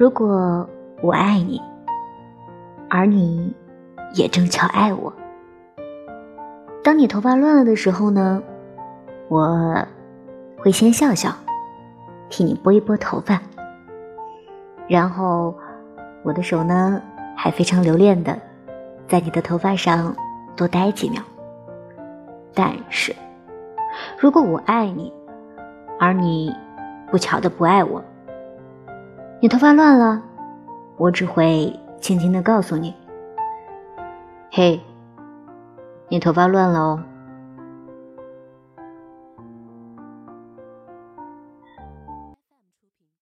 如果我爱你，而你也正巧爱我，当你头发乱了的时候呢，我会先笑笑，替你拨一拨头发，然后我的手呢还非常留恋的在你的头发上多待几秒。但是，如果我爱你，而你不巧的不爱我，你头发乱了，我只会轻轻的告诉你：“嘿，你头发乱了哦。”